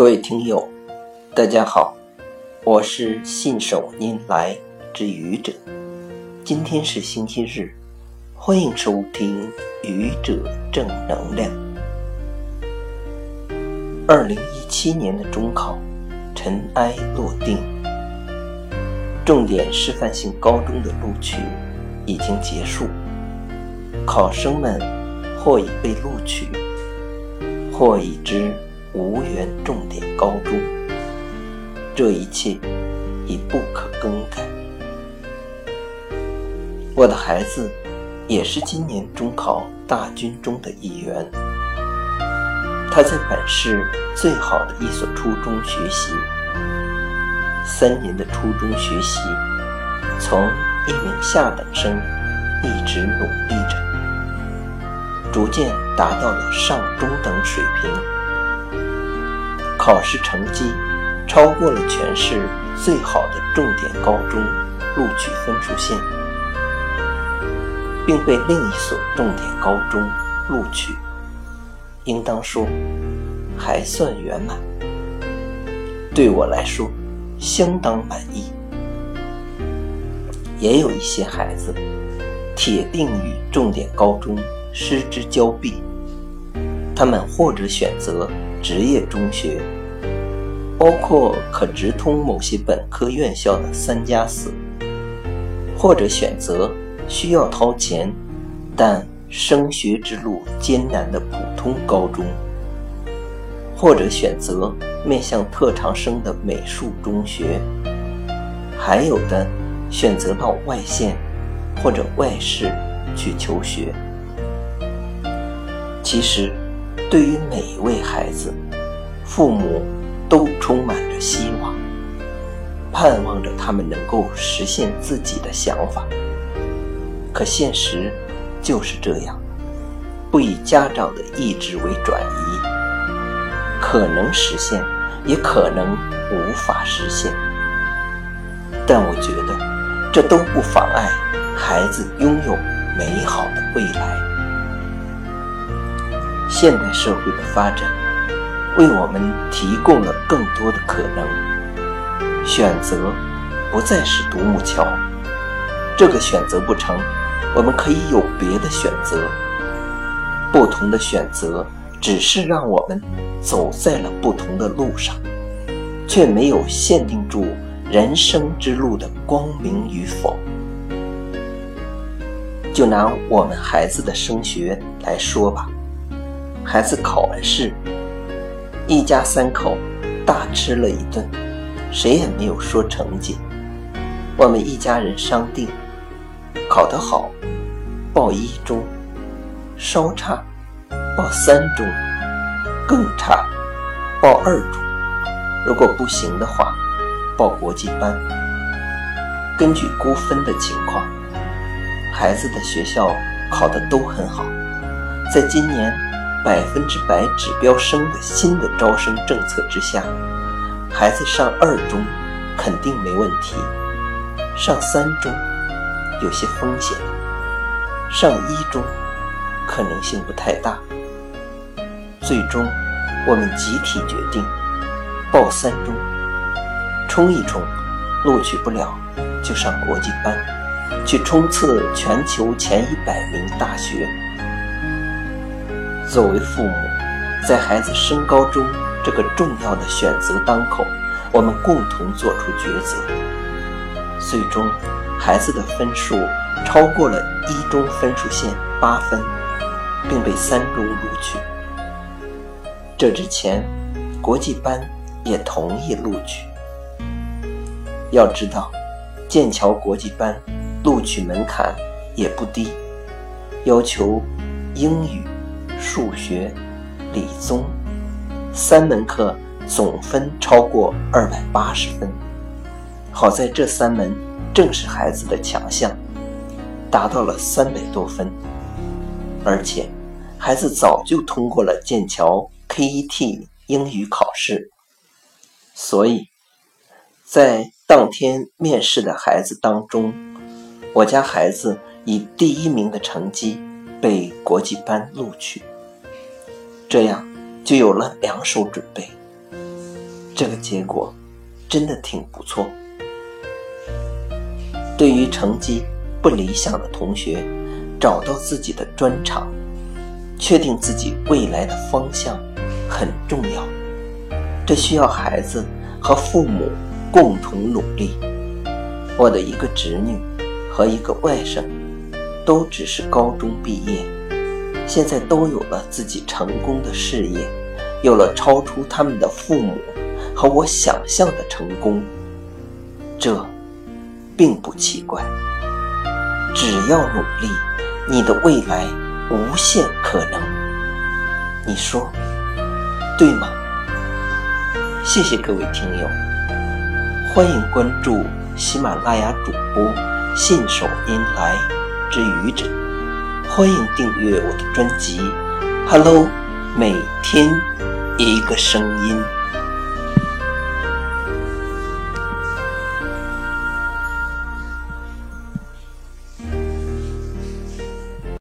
各位听友，大家好，我是信手拈来之愚者。今天是星期日，欢迎收听愚者正能量。二零一七年的中考尘埃落定，重点示范性高中的录取已经结束，考生们或已被录取，或已知。无缘重点高中，这一切已不可更改。我的孩子也是今年中考大军中的一员。他在本市最好的一所初中学习，三年的初中学习，从一名下等生一直努力着，逐渐达到了上中等水平。考试成绩超过了全市最好的重点高中录取分数线，并被另一所重点高中录取，应当说还算圆满。对我来说，相当满意。也有一些孩子铁定与重点高中失之交臂，他们或者选择。职业中学，包括可直通某些本科院校的三加四，或者选择需要掏钱但升学之路艰难的普通高中，或者选择面向特长生的美术中学，还有的选择到外县或者外市去求学。其实。对于每一位孩子，父母都充满着希望，盼望着他们能够实现自己的想法。可现实就是这样，不以家长的意志为转移，可能实现，也可能无法实现。但我觉得，这都不妨碍孩子拥有美好的未来。现代社会的发展，为我们提供了更多的可能。选择不再是独木桥，这个选择不成，我们可以有别的选择。不同的选择，只是让我们走在了不同的路上，却没有限定住人生之路的光明与否。就拿我们孩子的升学来说吧。孩子考完试，一家三口大吃了一顿，谁也没有说成绩。我们一家人商定，考得好报一中，稍差报三中，更差报二中。如果不行的话，报国际班。根据估分的情况，孩子的学校考得都很好，在今年。百分之百指标生的新的招生政策之下，孩子上二中肯定没问题，上三中有些风险，上一中可能性不太大。最终，我们集体决定报三中，冲一冲，录取不了就上国际班，去冲刺全球前一百名大学。作为父母，在孩子升高中这个重要的选择当口，我们共同做出抉择。最终，孩子的分数超过了一中分数线八分，并被三中录取。这之前，国际班也同意录取。要知道，剑桥国际班录取门槛也不低，要求英语。数学、理综三门课总分超过二百八十分，好在这三门正是孩子的强项，达到了三百多分，而且孩子早就通过了剑桥 KET 英语考试，所以，在当天面试的孩子当中，我家孩子以第一名的成绩被国际班录取。这样就有了两手准备，这个结果真的挺不错。对于成绩不理想的同学，找到自己的专长，确定自己未来的方向很重要。这需要孩子和父母共同努力。我的一个侄女和一个外甥，都只是高中毕业，现在都有了自己成功的事业，有了超出他们的父母和我想象的成功。这并不奇怪，只要努力，你的未来无限可能。你说对吗？谢谢各位听友，欢迎关注喜马拉雅主播信手拈来之愚者，欢迎订阅我的专辑《Hello》，每天一个声音。